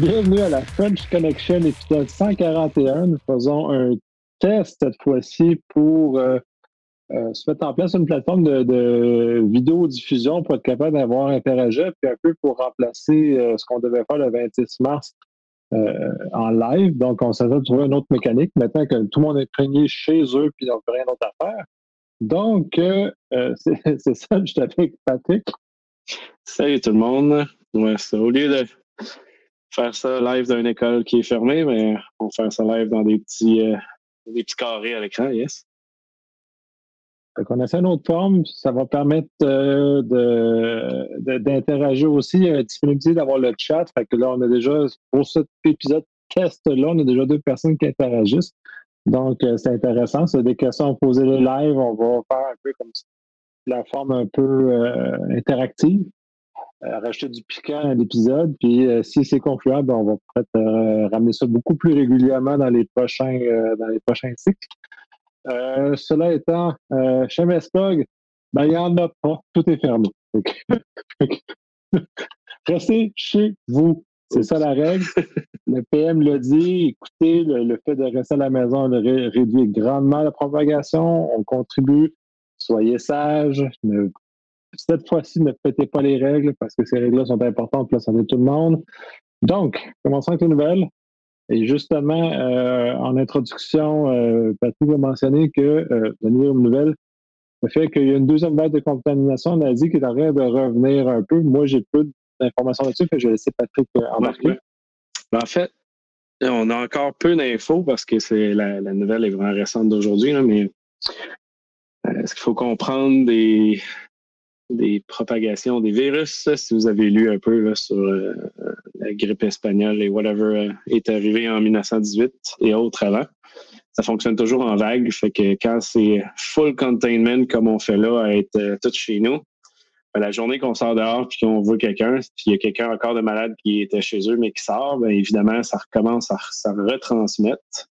Bienvenue à la French Connection, épisode 141. Nous faisons un test cette fois-ci pour euh, euh, se mettre en place une plateforme de, vidéo-diffusion pour être capable d'avoir interagi, puis un peu pour remplacer euh, ce qu'on devait faire le 26 mars en live. Donc, on s'est trouver une autre mécanique maintenant que tout le monde est prégné chez eux puis ils n'ont rien d'autre à faire. Donc, c'est ça, je t'appelle Patrick. Salut tout le monde. Ouais, au lieu de faire ça live dans une école qui est fermée, mais on va faire ça live dans des petits, euh, des petits carrés à l'écran, yes. On essaie une autre forme, ça va permettre euh, d'interagir aussi, euh, disponibilité d'avoir le chat. Fait que là, on a déjà, pour cet épisode test-là, on a déjà deux personnes qui interagissent. Donc, c'est intéressant. C'est des questions à poser le live. On va faire un peu comme la forme un peu interactive. Euh, rajouter du piquant à l'épisode. Puis euh, si c'est concluable, on va peut-être euh, ramener ça beaucoup plus régulièrement dans les prochains, dans les prochains cycles. cela étant, chez Mespog, ben, il n'y en a pas. Tout est fermé. Restez chez vous. C'est ça la règle. Le PM l'a dit. Écoutez, le, fait de rester à la maison réduit grandement la propagation. On contribue. Soyez sages. Ne cette fois-ci, ne pétez pas les règles parce que ces règles-là sont importantes pour la santé de tout le monde. Donc, commençons avec les nouvelles. Et justement, euh, en introduction, euh, Patrick a mentionné que euh, la nouvelle nouvelle, le fait qu'il y a une deuxième vague de contamination en Asie qui est en train de revenir un peu. Moi, j'ai peu d'informations là-dessus, je vais laisser Patrick embarquer. Ben, en fait, on a encore peu d'infos parce que c'est la, nouvelle est vraiment récente d'aujourd'hui, mais est-ce qu'il faut comprendre des, des propagations des virus. Si vous avez lu un peu sur euh, la grippe espagnole et whatever euh, est arrivé en 1918 et autres avant, ça fonctionne toujours en vague. Fait que quand c'est full containment comme on fait là, à être euh, tout chez nous, ben, la journée qu'on sort dehors puis qu'on voit quelqu'un, puis il y a quelqu'un encore de malade qui était chez eux mais qui sort, bien évidemment, ça recommence à, retransmettre.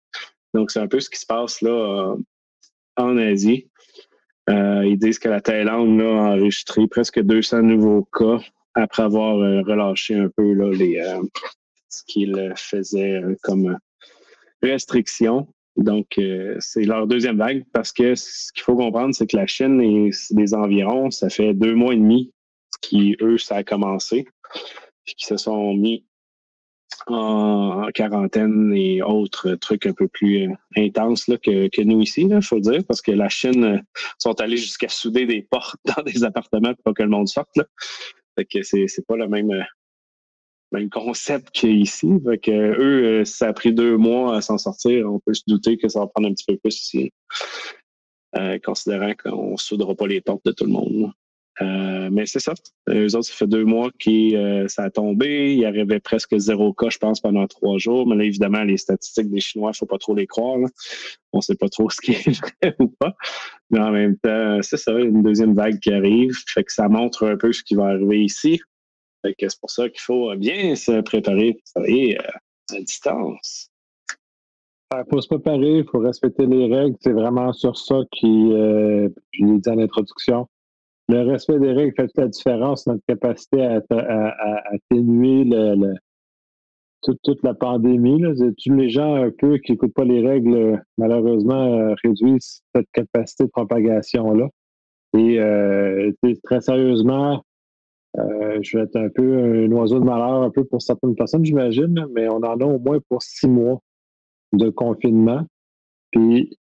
Donc, c'est un peu ce qui se passe là en Asie. Euh, ils disent que la Thaïlande a enregistré presque 200 nouveaux cas après avoir euh, relâché un peu là, les, euh, ce qu'ils faisaient comme restriction. Donc, c'est leur deuxième vague parce que ce qu'il faut comprendre, c'est que la Chine et les environs, ça fait deux mois et demi qui, eux, ça a commencé, puis qui se sont mis en quarantaine et autres trucs un peu plus euh, intenses que, que, nous ici, il faut dire, parce que la Chine euh, sont allés jusqu'à souder des portes dans des appartements pour pas que le monde sorte. Là. Fait que c'est, pas le même, euh, même concept qu'ici. Fait que eux, ça a pris deux mois à s'en sortir. On peut se douter que ça va prendre un petit peu plus ici. considérant qu'on ne soudera pas les portes de tout le monde. Euh, mais c'est ça. Eux autres, ça fait deux mois que euh, ça a tombé. Il y avait presque zéro cas, je pense, pendant trois jours. Mais là, évidemment, les statistiques des Chinois, il ne faut pas trop les croire. On ne sait pas trop ce qui est vrai ou pas. Mais en même temps, c'est ça, une deuxième vague qui arrive. Fait que ça montre un peu ce qui va arriver ici. C'est pour ça qu'il faut bien se préparer travailler euh, à distance. Il faut se préparer, il faut respecter les règles. C'est vraiment sur ça qui, je l'ai dit en introduction, le respect des règles fait la différence, notre capacité à, atténuer toute, la pandémie. Les gens un peu qui n'écoutent pas les règles, malheureusement, euh, réduisent cette capacité de propagation-là. Et euh, très sérieusement, euh, je vais être un peu un oiseau de malheur un peu pour certaines personnes, j'imagine, mais on en a au moins pour six mois de confinement. Puis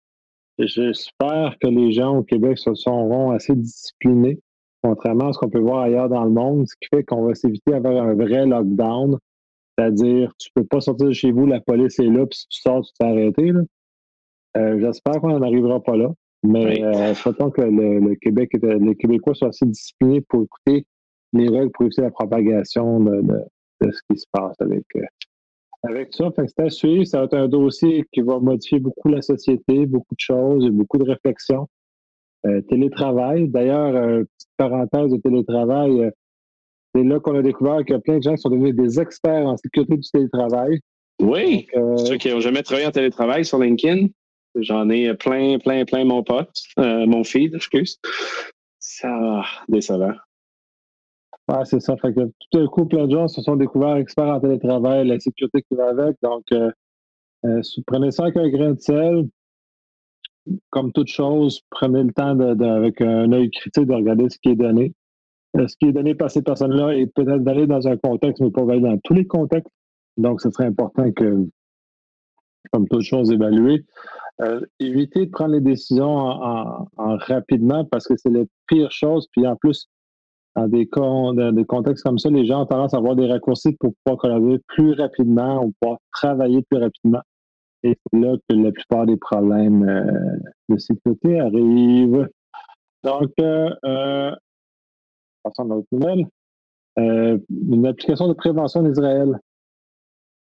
J'espère que les gens au Québec se seront assez disciplinés, contrairement à ce qu'on peut voir ailleurs dans le monde, ce qui fait qu'on va s'éviter d'avoir un vrai lockdown. C'est-à-dire, tu peux pas sortir de chez vous, la police est là, puis si tu sors, tu t'es arrêté. Euh, j'espère qu'on n'en arrivera pas là. Mais euh, que le, Québec, les Québécois soient assez disciplinés pour écouter les règles pour éviter la propagation de, ce qui se passe avec, euh, avec ça, c'est à suivre. Ça va être un dossier qui va modifier beaucoup la société, beaucoup de choses, beaucoup de réflexions. Euh, télétravail. D'ailleurs, euh, petite parenthèse de télétravail, euh, c'est là qu'on a découvert qu'il y a plein de gens qui sont devenus des experts en sécurité du télétravail. Oui, ceux qui n'ont jamais travaillé en télétravail sur LinkedIn. J'en ai plein, plein, plein mon pote, mon feed, excuse. Ça, décevant. Ouais, c'est ça. Fait que tout un coup, plein de gens se sont découverts experts en télétravail, la sécurité qui va avec. Donc, euh, euh, prenez ça avec un grain de sel. Comme toute chose, prenez le temps de, avec un œil critique de regarder ce qui est donné. Euh, ce qui est donné par ces personnes-là est peut-être donné dans un contexte, mais pas dans tous les contextes. Donc, ce serait important que, comme toute chose, évaluer. Euh, éviter de prendre les décisions en, rapidement parce que c'est la pire chose. Puis en plus, dans des, contextes comme ça, les gens ont tendance à avoir des raccourcis pour pouvoir collaborer plus rapidement ou pouvoir travailler plus rapidement. Et c'est là que la plupart des problèmes euh, de sécurité arrivent. Donc, euh, euh passons à l'autre nouvelle. Euh, une application de prévention d'Israël.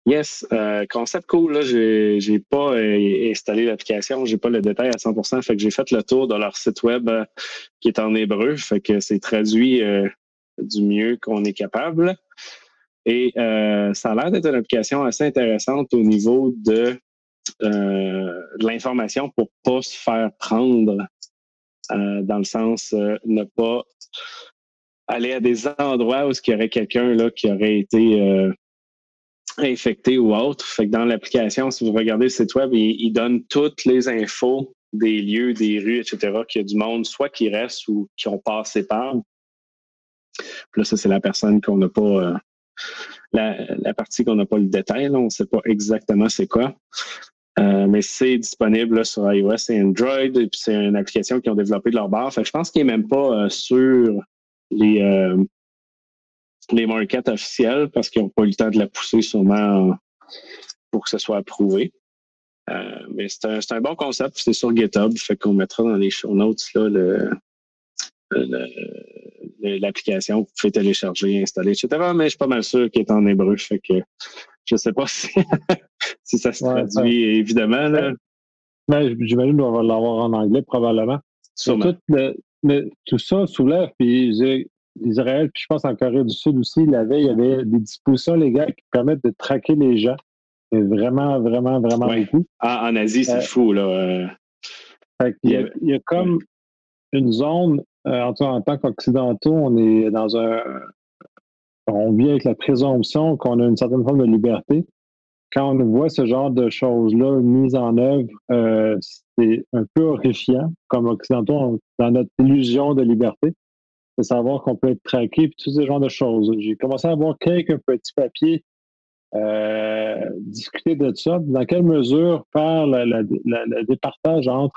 Yes, euh, concept cool. Là, j'ai, j'ai pas euh, installé l'application, j'ai pas le détail à 100%. Fait que j'ai fait le tour de leur site web euh, qui est en hébreu. Fait que c'est traduit du mieux qu'on est capable. Et ça a l'air d'être une application assez intéressante au niveau de, de l'information pour pas se faire prendre, dans le sens ne pas aller à des endroits où il y aurait quelqu'un là qui aurait été infecté ou autre. Fait que dans l'application, si vous regardez le site web, il, donne toutes les infos des lieux, des rues, etc., qu'il y a du monde, soit qui reste ou qui ont passé par. Puis là, ça, c'est la personne qu'on n'a pas. Euh, la, partie qu'on n'a pas le détail, on ne sait pas exactement c'est quoi. Euh, mais c'est disponible sur iOS et Android, et puis c'est une application qu'ils ont développé de leur barre. Je pense qu'il n'est même pas euh, sur les, les markets officiels parce qu'ils n'ont pas eu le temps de la pousser sûrement pour que ce soit approuvé. Euh, mais c'est un, un, bon concept, c'est sur GitHub, fait qu'on mettra dans les show notes là, le, l'application, vous pouvez télécharger, installer, etc. Mais je suis pas mal sûr qu'il est en hébreu, fait que je sais pas si, si ça se traduit évidemment. Là. Mais j'imagine qu'on va l'avoir en anglais probablement. Mais tout ça soulève, puis Israël, puis je pense en Corée du Sud aussi, la veille, il y avait des dispositions légales qui permettent de traquer les gens. vraiment, vraiment, vraiment beaucoup. en Asie, c'est euh, fou, là. il, y a, comme une zone, euh, en, en tant qu'occidentaux, on est dans un. On vit avec la présomption qu'on a une certaine forme de liberté. Quand on voit ce genre de choses-là mises en œuvre, euh, c'est un peu horrifiant. Comme occidentaux, dans notre illusion de liberté de savoir qu'on peut être traqué, puis tous ces genres de choses. J'ai commencé à avoir quelques petits papiers euh, discuter de ça. Dans quelle mesure faire le départage entre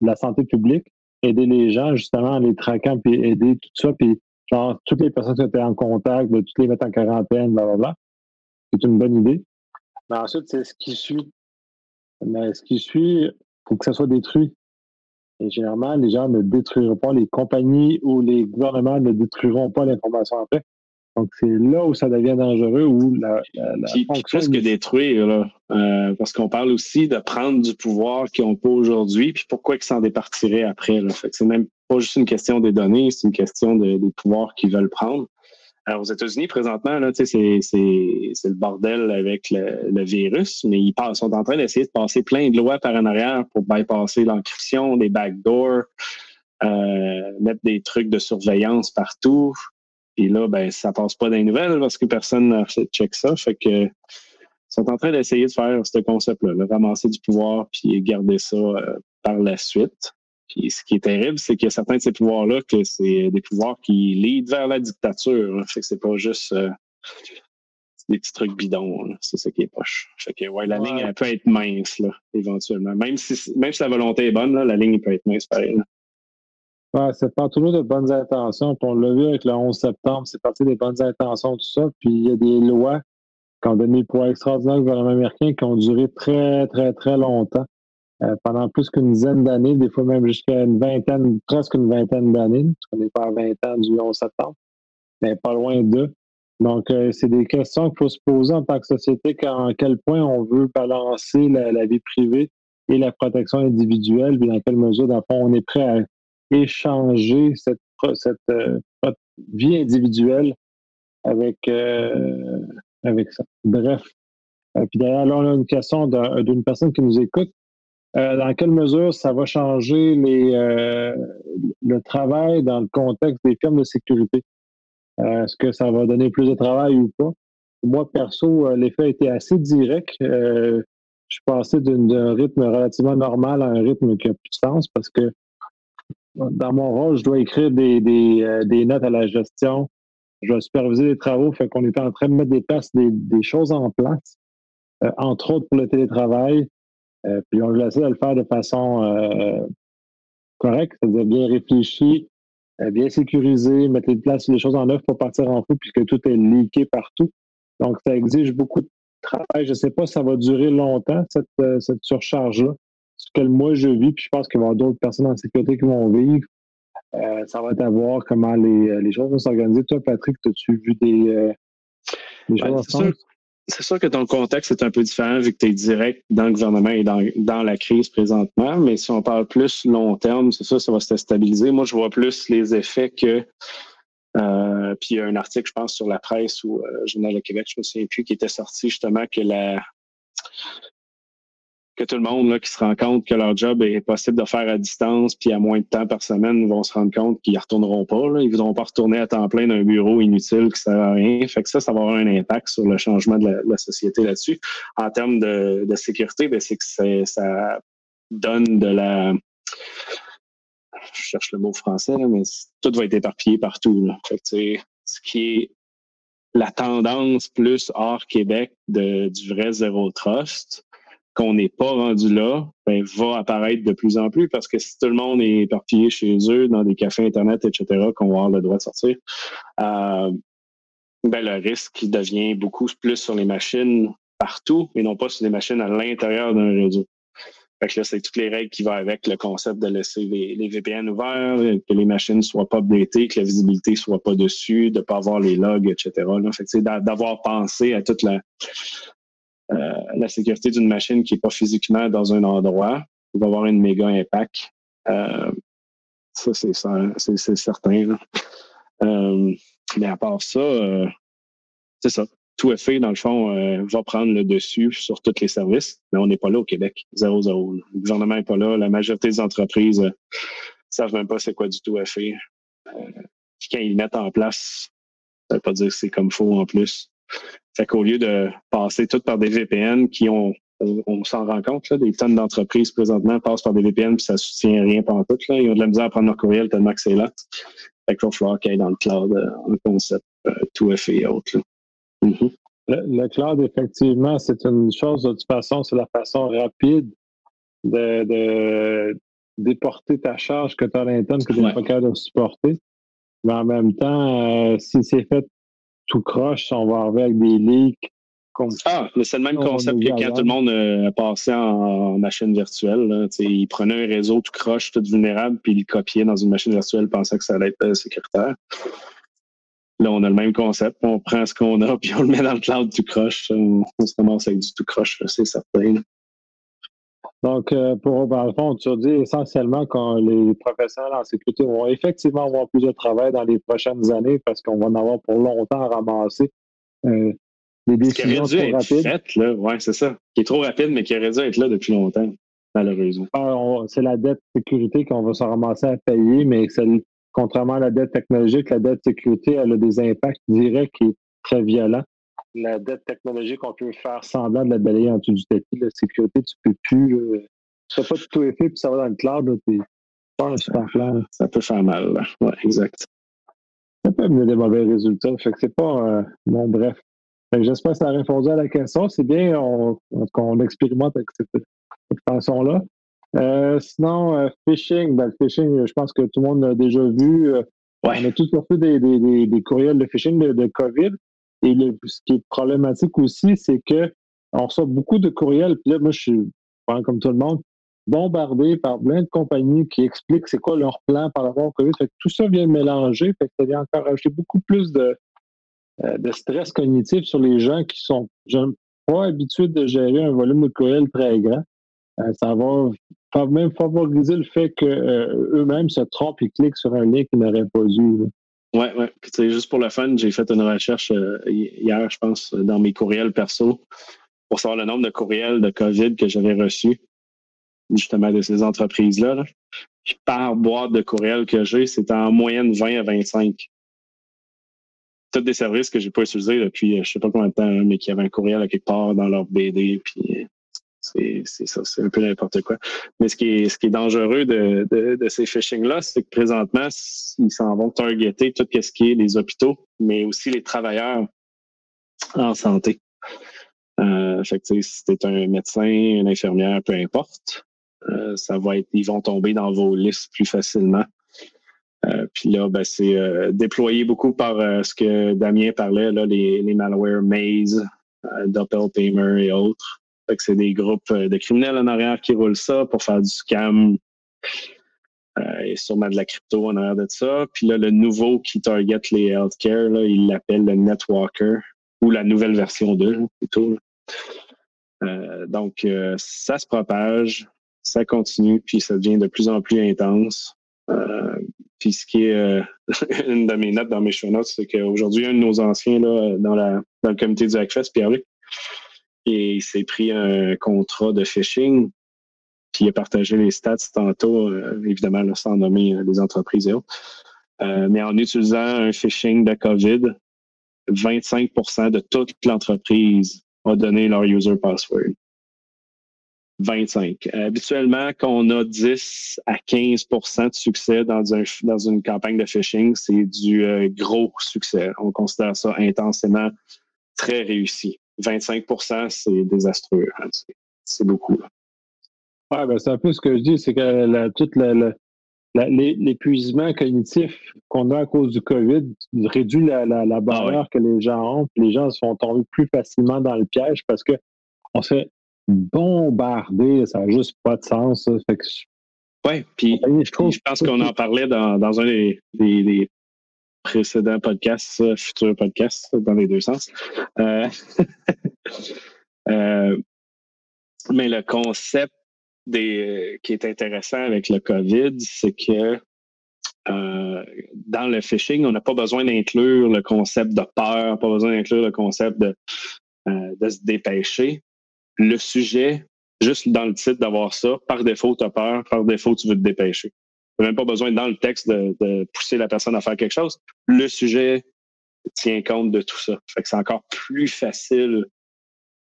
la santé publique, aider les gens justement en les traquant, puis aider tout ça, puis genre toutes les personnes qui étaient en contact, de toutes les mettre en quarantaine, blablabla. C'est une bonne idée. Mais ensuite, c'est ce qui suit. Mais ce qui suit, pour que ça soit détruit. Et généralement, les gens ne détruiront pas, les compagnies ou les gouvernements ne détruiront pas l'information après. Donc, c'est là où ça devient dangereux, où la, la, la puis, fonction... Plus que détruire, là, euh, parce qu'on parle aussi de prendre du pouvoir qu'ils n'ont pas aujourd'hui, puis pourquoi ils s'en départiraient après. Là. Fait que c'est même pas juste une question des données, c'est une question de, des pouvoirs qu'ils veulent prendre. Aux États-Unis, présentement, c'est, le bordel avec le, virus, mais ils sont en train d'essayer de passer plein de lois par en arrière pour bypasser l'encryption, des backdoors, euh, mettre des trucs de surveillance partout. Puis là, ben, ça passe pas les nouvelles parce que personne n'a check ça. Fait que sont en train d'essayer de faire ce concept-là, ramasser du pouvoir puis garder ça euh, par la suite. Puis ce qui est terrible, c'est que certains de ces pouvoirs-là, que c'est des pouvoirs qui lead vers la dictature. Fait que c'est pas juste euh, des petits trucs bidons. C'est ça qui est poche. Fait que ouais, la ligne elle peut être mince, là, éventuellement. Même si même si la volonté est bonne, là, la ligne peut être mince pareil. Là. Ouais, c'est pas toujours de bonnes intentions. Puis on l'a vu avec le 11 septembre, c'est parti des bonnes intentions, tout ça. Puis il y a des lois qui ont donné le poids extraordinaire au gouvernement américain qui ont duré très, très, très longtemps. Euh, pendant plus qu'une dizaine d'années, des fois même jusqu'à une vingtaine, presque une vingtaine d'années. On n'est pas à 20 ans du 11 septembre, mais pas loin d'eux. Donc, euh, c'est des questions qu'il faut se poser en tant que société, à quel point on veut balancer la, vie privée et la protection individuelle, puis dans quelle mesure, dans on est prêt à échanger cette, cette euh, vie individuelle avec, avec ça. Bref. puis d'ailleurs, là, on a une question d'une personne qui nous écoute euh, dans quelle mesure ça va changer les, euh, le travail dans le contexte des firmes de sécurité? Est-ce que ça va donner plus de travail ou pas? Moi, perso, l'effet a été assez direct. je suis passé d'un rythme relativement normal à un rythme qui a plus de sens parce que dans mon rôle, je dois écrire des, des, notes à la gestion. Je dois superviser les travaux. Fait qu'on était en train de mettre des, places, des, des choses en place, entre autres pour le télétravail. Puis on essaie de le faire de façon correct, c'est-à-dire bien réfléchi, euh, bien sécurisé, mettre les places, les choses en œuvre pour partir en fou puisque tout est leaké partout. Donc, ça exige beaucoup de travail. Je ne sais pas si ça va durer longtemps, cette, euh, cette surcharge-là. Ce que moi, je vis, puis je pense qu'il va y avoir d'autres personnes en sécurité qui vont vivre. Euh, ça va être à voir comment les, les choses vont s'organiser. Toi, Patrick, as-tu vu des, des choses ensemble? C'est sûr que ton contexte est un peu différent vu que tu es direct dans le gouvernement et dans, la crise présentement, mais si on parle plus long terme, c'est ça, ça va se stabiliser. Moi, je vois plus les effets que. Euh, puis il y a un article, je pense, sur la presse ou euh, Journal de Québec, je me souviens plus, qui était sorti justement que la que tout le monde là, qui se rend compte que leur job est possible de faire à distance, puis à moins de temps par semaine, vont se rendre compte qu'ils ne retourneront pas. Là. Ils ne voudront pas retourner à temps plein d'un bureau inutile qui ne sert à rien. Fait que ça, ça va avoir un impact sur le changement de la, société là-dessus. En termes de, sécurité, ben, c'est que ça donne de la je cherche le mot français, mais tout va être éparpillé partout. Fait ce qui est la tendance plus hors Québec de, du vrai zéro trust, qu'on n'est pas rendu là, ben, va apparaître de plus en plus parce que si tout le monde est éparpillé chez eux, dans des cafés Internet, etc., qu'on va avoir le droit de sortir, euh, ben, le risque devient beaucoup plus sur les machines partout, mais non pas sur les machines à l'intérieur d'un réseau. Là, c'est toutes les règles qui vont avec le concept de laisser les, VPN ouverts, que les machines ne soient pas updatées, que la visibilité ne soit pas dessus, de ne pas avoir les logs, etc. Là. C'est d'avoir pensé à toute la, la sécurité d'une machine qui n'est pas physiquement dans un endroit, va avoir une méga impact. Euh, ça, c'est certain. Euh, mais à part ça, c'est ça. Tout fait, dans le fond, va prendre le dessus sur tous les services, mais on n'est pas là au Québec. Zéro, zéro. Le gouvernement n'est pas là. La majorité des entreprises ne savent même pas c'est quoi du tout fait. quand ils mettent en place, ça ne veut pas dire que c'est comme faux en plus. Fait qu'au lieu de passer tout par des VPN qui ont, on, s'en rend compte, là, des tonnes d'entreprises présentement passent par des VPN puis ça soutient rien pendant tout. Là. Ils ont de la misère à prendre leur courriel tellement que c'est là. Fait qu'il va falloir qu'il y ait dans le cloud un euh, concept euh, tout fait et autres. Le, cloud, effectivement, c'est une chose, de toute façon, c'est la façon rapide de, de déporter ta charge que tu as à l'interne que tu n'es pas capable de supporter. Mais en même temps, euh, si c'est fait tout croche, on va avec des leaks. Ah, mais c'est le même concept que quand tout le monde euh, passé en, machine virtuelle. Là, il prenait un réseau tout croche, tout vulnérable, puis il le copiait dans une machine virtuelle, pensant que ça allait être euh, sécuritaire. Là, on a le même concept. On prend ce qu'on a, puis on le met dans le cloud tout croche. On, se commence avec du tout croche, c'est certain. Donc, euh, pour, dans le fond, tu as dit essentiellement que les professionnels en sécurité vont effectivement avoir plus de travail dans les prochaines années parce qu'on va en avoir pour longtemps à ramasser euh, des décisions trop rapides. Oui, c'est ça. Qui est trop rapide, mais qui aurait dû être là depuis longtemps, malheureusement. Ah, c'est la dette sécurité qu'on va se ramasser à payer, mais contrairement à la dette technologique, la dette sécurité, elle a des impacts directs et très violents la dette technologique, on peut faire semblant de la balayer en dessous du tapis. La sécurité, tu peux plus. Euh, tu fais pas tout effet, puis ça va dans le cloud. Tu pas un super. Ça peut faire mal. Oui, exact. Ça peut amener des mauvais résultats. Fait que c'est pas. Euh, bon, bref. J'espère que ça a répondu à la question. C'est bien qu'on expérimente avec cette, façon-là. Euh, sinon, phishing, ben, le phishing, je pense que tout le monde l'a déjà vu. On a tous reçu des, des, des, courriels de phishing de, de COVID. Et ce qui est problématique aussi, c'est que on reçoit beaucoup de courriels. Puis là, moi, je suis, comme tout le monde, bombardé par plein de compagnies qui expliquent c'est quoi leur plan par rapport au COVID. tout ça vient mélanger. Fait que ça vient encore ajouter beaucoup plus de, euh, de stress cognitif sur les gens qui sont pas habitués de gérer un volume de courriels très grand. Euh, ça va même favoriser le fait qu'eux-mêmes se trompent et cliquent sur un lien qu'ils n'auraient pas eu. Oui, oui. Puis, juste pour le fun, j'ai fait une recherche euh, hier, je pense, dans mes courriels perso pour savoir le nombre de courriels de COVID que j'avais reçus, justement, de ces entreprises-là. Par boîte de courriels que j'ai, c'est en moyenne 20 à 25. tous des services que j'ai pas utilisés depuis je sais pas combien de temps, mais qui avaient un courriel à quelque part dans leur BD, puis c'est ça, c'est un peu n'importe quoi. Mais ce qui est, ce qui est dangereux de, de, ces phishing-là, c'est que présentement, ils s'en vont targeter tout ce qui est les hôpitaux, mais aussi les travailleurs en santé. Euh, fait que, si tu un médecin, une infirmière, peu importe, euh, ça va être, ils vont tomber dans vos listes plus facilement. Euh, puis là, ben, c'est euh, déployé beaucoup par ce que Damien parlait, là, les, les malware Maze, Doppelpaymer et autres. Que c'est des groupes de criminels en arrière qui roulent ça pour faire du scam et sûrement de la crypto en arrière de ça. Puis là, le nouveau qui target les healthcare, là, il l'appelle le Netwalker ou la nouvelle version 2 plutôt. donc, ça se propage, ça continue, puis ça devient de plus en plus intense. Euh, puis ce qui est euh, une de mes notes dans mes show notes, c'est qu'aujourd'hui, un de nos anciens là, dans, dans le comité du Hackfest, Pierre-Luc, il s'est pris un contrat de phishing, puis il a partagé les stats tantôt, euh, évidemment, sans nommer les entreprises et autres. mais en utilisant un phishing de COVID, 25% de toute l'entreprise a donné leur user password. 25. habituellement, quand on a 10 à 15% de succès dans, dans une campagne de phishing, c'est du euh, gros succès. On considère ça intensément très réussi. 25% c'est désastreux. Hein. C'est beaucoup. Ouais, ben c'est un peu ce que je dis, c'est que la, tout l'épuisement cognitif qu'on a à cause du COVID réduit la, la, barrière ah que les gens ont. Les gens sont tombés plus facilement dans le piège parce que on bombardé, ça n'a juste pas de sens. Oui, puis je, pense qu'on en parlait dans, un des, précédents podcasts, futurs podcasts, dans les deux sens. Euh, euh, mais le concept des, qui est intéressant avec le COVID, c'est que euh, dans le phishing, on n'a pas besoin d'inclure le concept de peur, pas besoin d'inclure le concept de se dépêcher le sujet, juste dans le titre d'avoir ça, par défaut, tu as peur, par défaut, tu veux te dépêcher. Tu n'as même pas besoin, dans le texte, de, pousser la personne à faire quelque chose. Le sujet tient compte de tout ça. Fait que c'est encore plus facile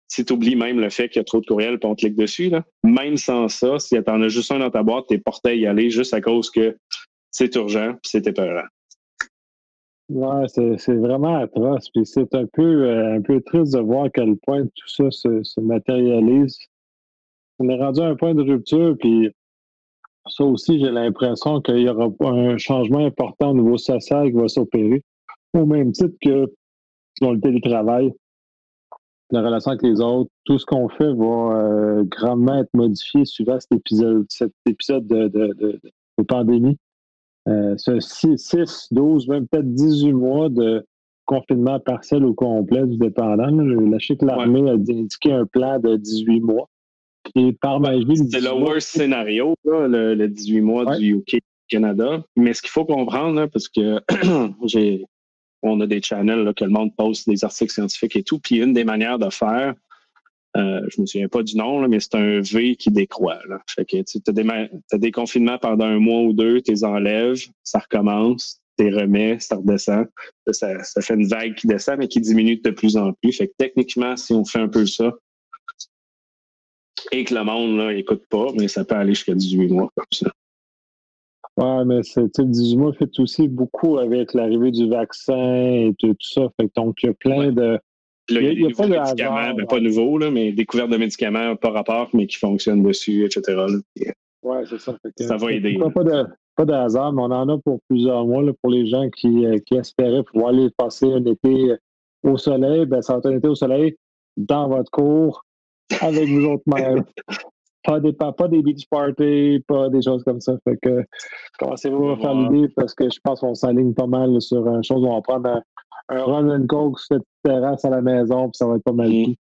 si tu oublies même le fait qu'il y a trop de courriels et on clique dessus. Là. Même sans ça, si tu en as juste un dans ta boîte, tu es porté à y aller juste à cause que c'est urgent et c'est épeurant. Ouais, c'est vraiment atroce. Puis c'est un peu, euh, un peu triste de voir à quel point tout ça se, matérialise. On est rendu à un point de rupture, puis ça aussi, j'ai l'impression qu'il y aura un changement important au niveau social qui va s'opérer. Au même titre que dans le télétravail, la relation avec les autres, tout ce qu'on fait va euh, grandement être modifié suivant cet épisode, cet épisode de, de pandémie. Euh, ce 6, 12, même peut-être 18 mois de confinement partiel ou complet du dépendant. La sais que l'armée a indiqué un plan de 18 mois. Et par magie. C'est le worst scénario, le, 18 mois du UK Canada. Mais ce qu'il faut comprendre, parce que j'ai on a des channels que le monde poste des articles scientifiques et tout. Puis une des manières de faire, euh, je me souviens pas du nom, mais c'est un V qui décroît. Là. Fait que tu as des, confinements pendant un mois ou deux, tu les enlèves, ça recommence, tu les remets, ça redescend. Ça, fait une vague qui descend, mais qui diminue de plus en plus. Fait que techniquement, si on fait un peu ça, et que le monde là, écoute pas, mais ça peut aller jusqu'à 18 mois comme ça. Ouais, mais c'est 18 mois fait aussi beaucoup avec l'arrivée du vaccin et tout, ça. Fait donc, il y a plein de il y a, pas de médicaments, ben, pas nouveau, là, mais découverte de médicaments pas rapport, mais qui fonctionnent dessus, etc. Oui, c'est ça. ça va aider. Pas de, pas de hasard, mais on en a pour plusieurs mois pour les gens qui, euh, qui, espéraient pouvoir aller passer un été au soleil. Ben, ça va être un été au soleil dans votre cours avec vous autres mêmes. pas des, pas, des beach parties, pas des choses comme ça. Fait que commencez-vous à faire l'idée parce que je pense qu'on s'aligne pas mal sur une chose où on va prendre un, un run and coke sur cette terrasse à la maison, puis ça va être pas mal mm.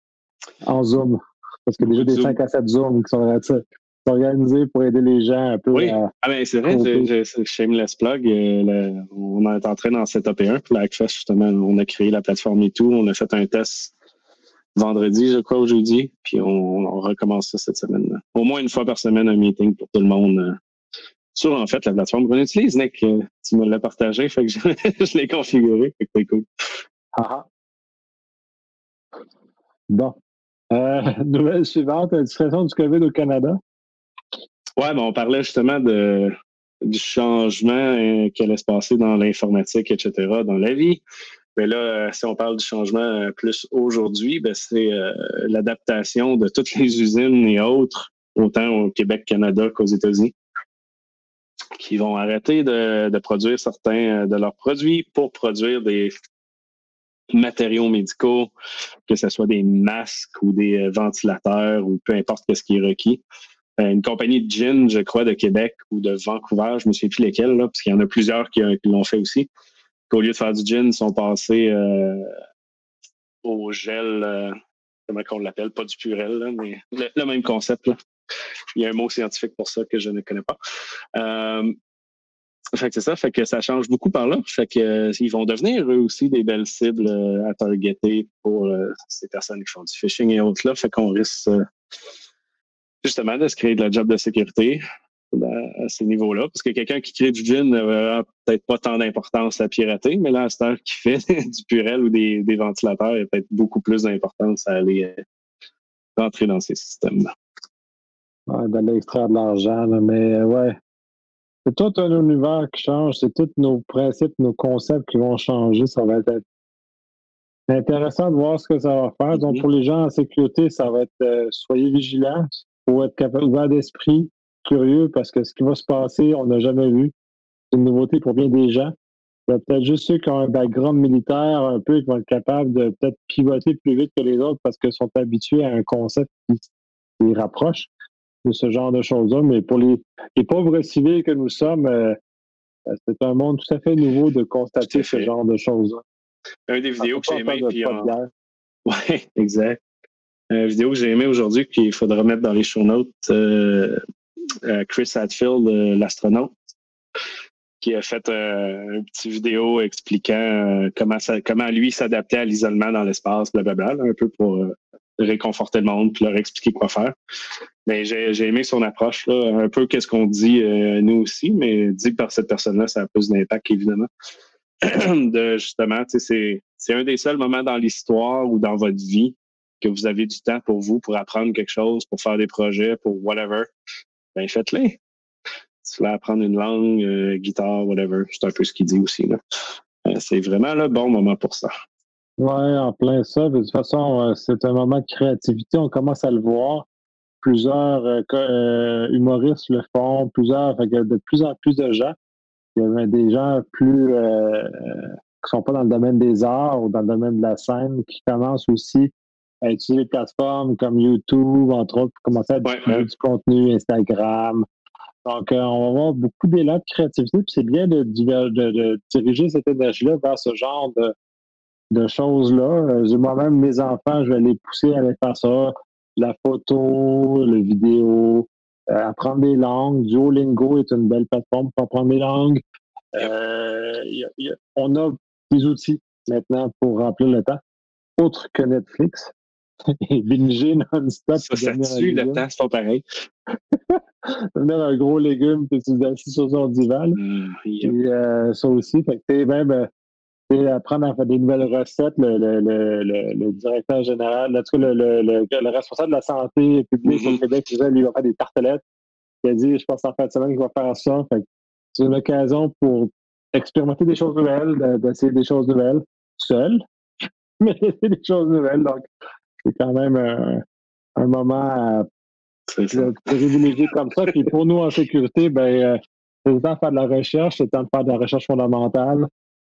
en Zoom. Parce que déjà des 5 à 7 Zoom qui sont organisés pour aider les gens un peu. Oui, ah ben, c'est vrai, je, shameless plug. Euh, on est en train dans cette OP1 pour la Hackfest, justement. On a créé la plateforme et tout. On a fait un test vendredi, je crois, ou jeudi, puis on, recommence ça cette semaine. Au moins une fois par semaine, un meeting pour tout le monde. Euh, sur en fait la plateforme qu'on utilise, Nick. Euh, tu me l'as partagé, fait que je, l'ai configuré, fait que c'est cool. Ah, ah. Bon. Euh, nouvelle suivante, la discrétion du COVID au Canada. Oui, ben on parlait justement de, du changement qui allait se passer dans l'informatique, etc., dans la vie. Mais là, euh, si on parle du changement plus aujourd'hui, ben c'est l'adaptation de toutes les usines et autres, autant au Québec, Canada qu'aux États-Unis, qui vont arrêter de, produire certains de leurs produits pour produire des matériaux médicaux, que ce soit des masques ou des ventilateurs ou peu importe ce qui est requis. Euh, une compagnie de gin, je crois, de Québec ou de Vancouver, je ne me souviens plus lesquels, là, parce qu'il y en a plusieurs qui, l'ont fait aussi. Au lieu de faire du gin, ils sont passés euh, au gel, euh, comment on l'appelle, pas du purel, mais le, même concept. Il y a un mot scientifique pour ça que je ne connais pas. fait que c'est ça, fait que ça change beaucoup par là. Fait que ils vont devenir eux aussi des belles cibles à targeter pour ces personnes qui font du phishing et autres là. Fait qu'on risque justement de se créer de la job de sécurité à ces niveaux-là. Parce que quelqu'un qui crée du gin n'aura peut-être pas tant d'importance à pirater, mais là, à qui fait du purel ou des, ventilateurs, il y a peut-être beaucoup plus d'importance à aller euh, rentrer dans ces systèmes-là. Ouais, d'aller extraire de l'argent, mais euh, ouais. C'est tout un univers qui change, c'est tous nos principes, nos concepts qui vont changer. Ça va être intéressant de voir ce que ça va faire. Donc, mm-hmm. pour les gens en sécurité, ça va être euh, soyez vigilants, faut être capable, ouvert d'esprit, curieux, parce que ce qui va se passer, on n'a jamais vu. C'est une nouveauté pour bien des gens. Il y a peut-être juste ceux qui ont un background militaire un peu qui vont être capables de peut-être pivoter plus vite que les autres parce qu'ils sont habitués à un concept qui les rapproche de ce genre de choses-là. Mais pour les, pauvres civils que nous sommes, euh, euh, c'est un monde tout à fait nouveau de constater ce genre de choses-là. Un des vidéos que j'ai aimé, puis Oui, exact. Une vidéo que j'ai aimée aujourd'hui qu'il faudra mettre dans les show notes. Euh, euh, Chris Hadfield, euh, l'astronaute, qui a fait une petite vidéo expliquant comment, lui s'adapter à l'isolement dans l'espace, blablabla, un peu pour réconforter le monde puis leur expliquer quoi faire. Mais j'ai aimé son approche, un peu qu'est-ce qu'on dit nous aussi, mais dit par cette personne-là, ça a plus d'impact, évidemment. de justement, c'est un des seuls moments dans l'histoire ou dans votre vie que vous avez du temps pour vous, pour apprendre quelque chose, pour faire des projets, pour whatever, ben faites-les. Si vous voulez apprendre une langue, euh, guitare, whatever, c'est un peu ce qu'il dit aussi. Là. Euh, c'est vraiment le bon moment pour ça. Oui, en plein ça. De toute façon, euh, c'est un moment de créativité. On commence à le voir. Plusieurs humoristes le font, plusieurs, fait de plus en plus de gens. Il y a des gens plus qui sont pas dans le domaine des arts ou dans le domaine de la scène qui commencent aussi à utiliser des plateformes comme YouTube, entre autres, pour commencer à diffuser du contenu, Instagram. Donc, euh, on va avoir beaucoup d'élan de créativité, puis c'est bien de, de, diriger cette énergie-là vers ce genre de, de choses-là. Euh, moi-même, mes enfants, je vais les pousser à aller faire ça, la photo, la vidéo, euh, apprendre des langues. Duolingo est une belle plateforme pour apprendre des langues. on a des outils maintenant pour remplir le temps, autre que Netflix et binger non-stop. Ça, ça tue le temps, c'est pas pareil. Devenir un gros légume, puis tu assis sur son divan. Mmh, euh, ça aussi, fait que même euh, apprendre à faire des nouvelles recettes. Le, le, le, le directeur général, en tout cas, le, responsable de la santé publique au mmh Québec, lui, il va faire des tartelettes. Il a dit, je pense en fin de semaine qu'il va faire ça. c'est une occasion pour expérimenter des choses nouvelles, d'essayer des choses nouvelles, seul, mais essayer des choses nouvelles. Donc, c'est quand même un, moment privilégié comme ça. Puis pour nous en sécurité, ben, euh, c'est le temps de faire de la recherche, c'est le temps de faire de la recherche fondamentale.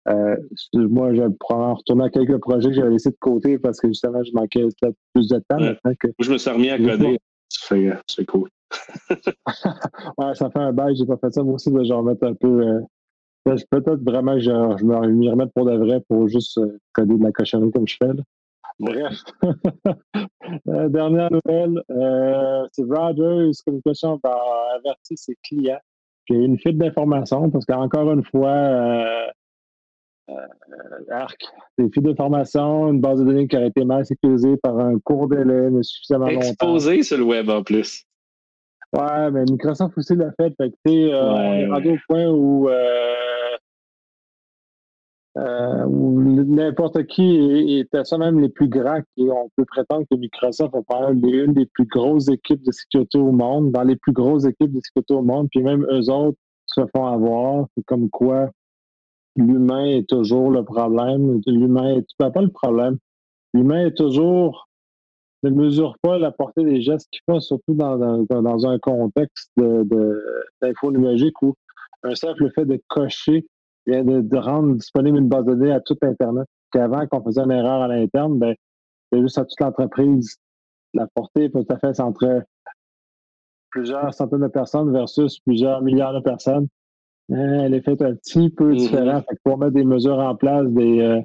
Euh, moi, je prends retourner à quelques projets que j'avais laissés de côté parce que justement, je manquais peut-être plus de temps. je me suis remis à coder. C'est cool. ouais, ça fait un bail, j'ai pas fait ça. Moi aussi, je vais remettre un peu. Euh, peut-être vraiment que je, je m'y remette pour de vrai pour juste coder de la cochonnerie comme je fais. Bref. Euh, dernière nouvelle, euh, c'est Rogers Communication va avertir ses clients qu'il y a une fuite d'informations parce qu'encore une fois, euh, arc, une fuite d'informations, une base de données qui a été mal sécurisée par un court délai, mais suffisamment longtemps. Exposé sur le web en plus. Ouais, mais Microsoft aussi l'a fait. Fait que, on est rendu au point où euh, n'importe qui, et, ça même les plus grands, qui, on peut prétendre que Microsoft a une des plus grosses équipes de sécurité au monde, dans les plus grosses équipes de sécurité au monde, puis même eux autres se font avoir, comme quoi l'humain est toujours le problème. L'humain est pas le problème. L'humain est toujours ne mesure pas la portée des gestes qu'il fait, surtout dans, un contexte d'info de, numérique où un simple fait de cocher vient de, rendre disponible une base de données à tout Internet. Qu'avant, qu'on faisait une erreur à l'interne, ben, c'est juste à toute l'entreprise. La portée peut à fait entre plusieurs centaines de personnes versus plusieurs milliards de personnes. Hein, elle est faite un petit peu mm-hmm. différent. pour mettre des mesures en place, des, euh,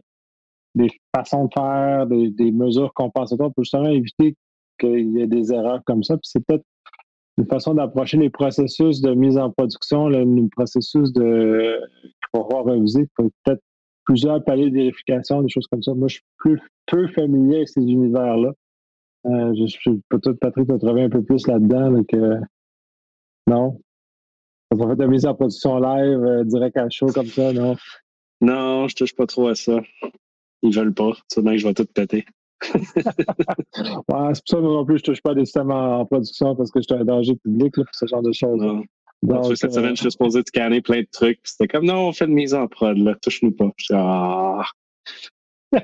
des façons de faire, des, mesures compensatoires pour justement éviter qu'il y ait des erreurs comme ça. Puis c'est peut-être une façon d'approcher les processus de mise en production, le, processus de voir réviser, peut-être plusieurs paliers de vérification, des choses comme ça. Moi, je suis plus peu familier avec ces univers-là. Euh, je suis peut-être Patrick peut travailler un peu plus là-dedans que non. Ça fait de mise en production live, euh, direct à chaud comme ça, non? Non, je touche pas trop à ça. Ils veulent pas. C'est que je vais tout péter. ouais, c'est pour ça que non plus, je touche pas des systèmes en, production parce que je suis un danger public, là, ce genre de choses. Donc, cette semaine, je suis supposé de scanner plein de trucs. C'était comme, non, on fait de mise en prod, là, touche-nous pas. Je ah. ouais,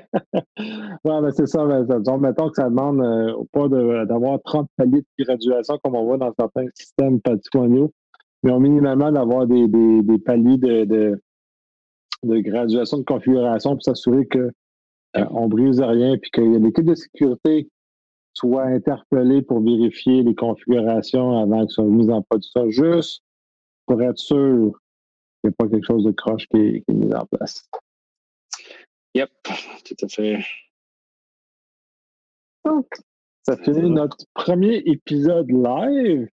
ben c'est ça. Ben, mettons que ça demande euh, pas d'avoir 30 paliers de graduation comme on voit dans certains systèmes patrimoniaux, mais au minimum d'avoir des, des, des, paliers de, de, de, graduation de configuration pour s'assurer que euh, on brise rien, puis qu'il y a l'équipe de sécurité soit interpellée pour vérifier les configurations avant que soit mises en production, juste pour être sûr qu'il n'y a pas quelque chose de croche qui est, mis en place. Yep, tout à fait. Donc, ça finit notre premier épisode live.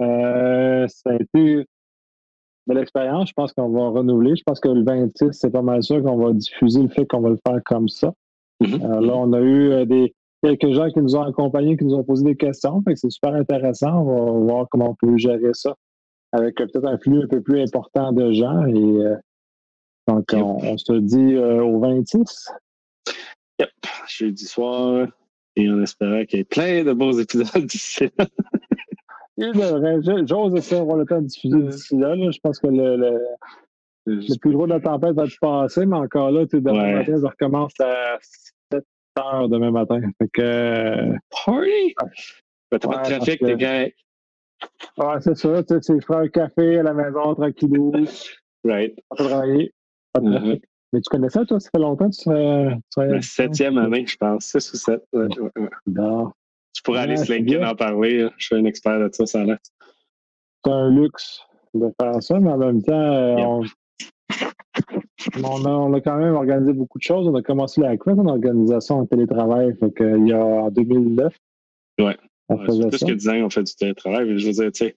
Euh, ça a été belle expérience. Je pense qu'on va renouveler. Je pense que le 26, c'est pas mal sûr qu'on va diffuser le fait qu'on va le faire comme ça. Mm-hmm. Euh, là, on a eu euh, des, quelques gens qui nous ont accompagnés, qui nous ont posé des questions. c'est super intéressant. On va voir comment on peut gérer ça avec peut-être un flux un peu plus important de gens. Et donc, on, se dit au 26. Yep, jeudi soir. Et on espère qu'il y ait plein de beaux épisodes d'ici là. J'ose essayer d'avoir le temps de diffuser d'ici là, Je pense que le, le, plus gros de la tempête va être passé, mais encore là, tu demain matin, ça recommence à 7 heures demain matin. Fait que. Party! T'as pas de trafic, t'es gars. Ouais, c'est ça. Tu sais, je ferai un café à la maison, tranquillou. Right. Pas travailler. Pas de mm-hmm. trafic. Mais tu connais ça, toi? Ça fait longtemps que tu serais. La septième année, je pense. 6 ou 7. Ouais, Non. Tu pourrais aller se LinkedIn en parler. Je suis un expert de ça, ça là. C'est un luxe de faire ça, mais en même temps, euh, on, a, quand même organisé beaucoup de choses. On a commencé la CREF en organisation en télétravail, fait il y a en 2009. Ouais. On faisait plus que 10 ans qu'on fait du télétravail. Je veux dire, tu sais,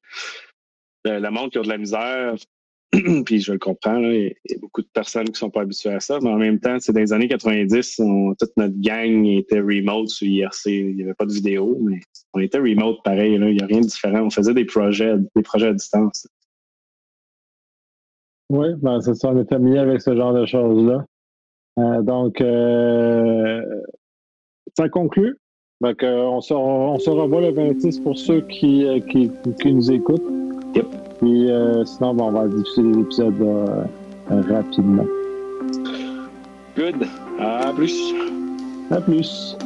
le monde qui a de la misère, puis je le comprends, il y a beaucoup de personnes qui ne sont pas habituées à ça, mais en même temps, c'est dans les années 90, toute notre gang était remote sur IRC. Il n'y avait pas de vidéo, mais on était remote pareil. Il n'y a rien de différent. On faisait des projets, des projets à distance. Oui, ben c'est ça, on est familier avec ce genre de choses-là. Euh, donc, euh, ça conclut. Donc, euh, on, se, on se revoit le 26 pour ceux qui, qui, qui nous écoutent. Yep. Puis euh, sinon, on va diffuser les épisodes euh, rapidement. Good. À plus. À plus.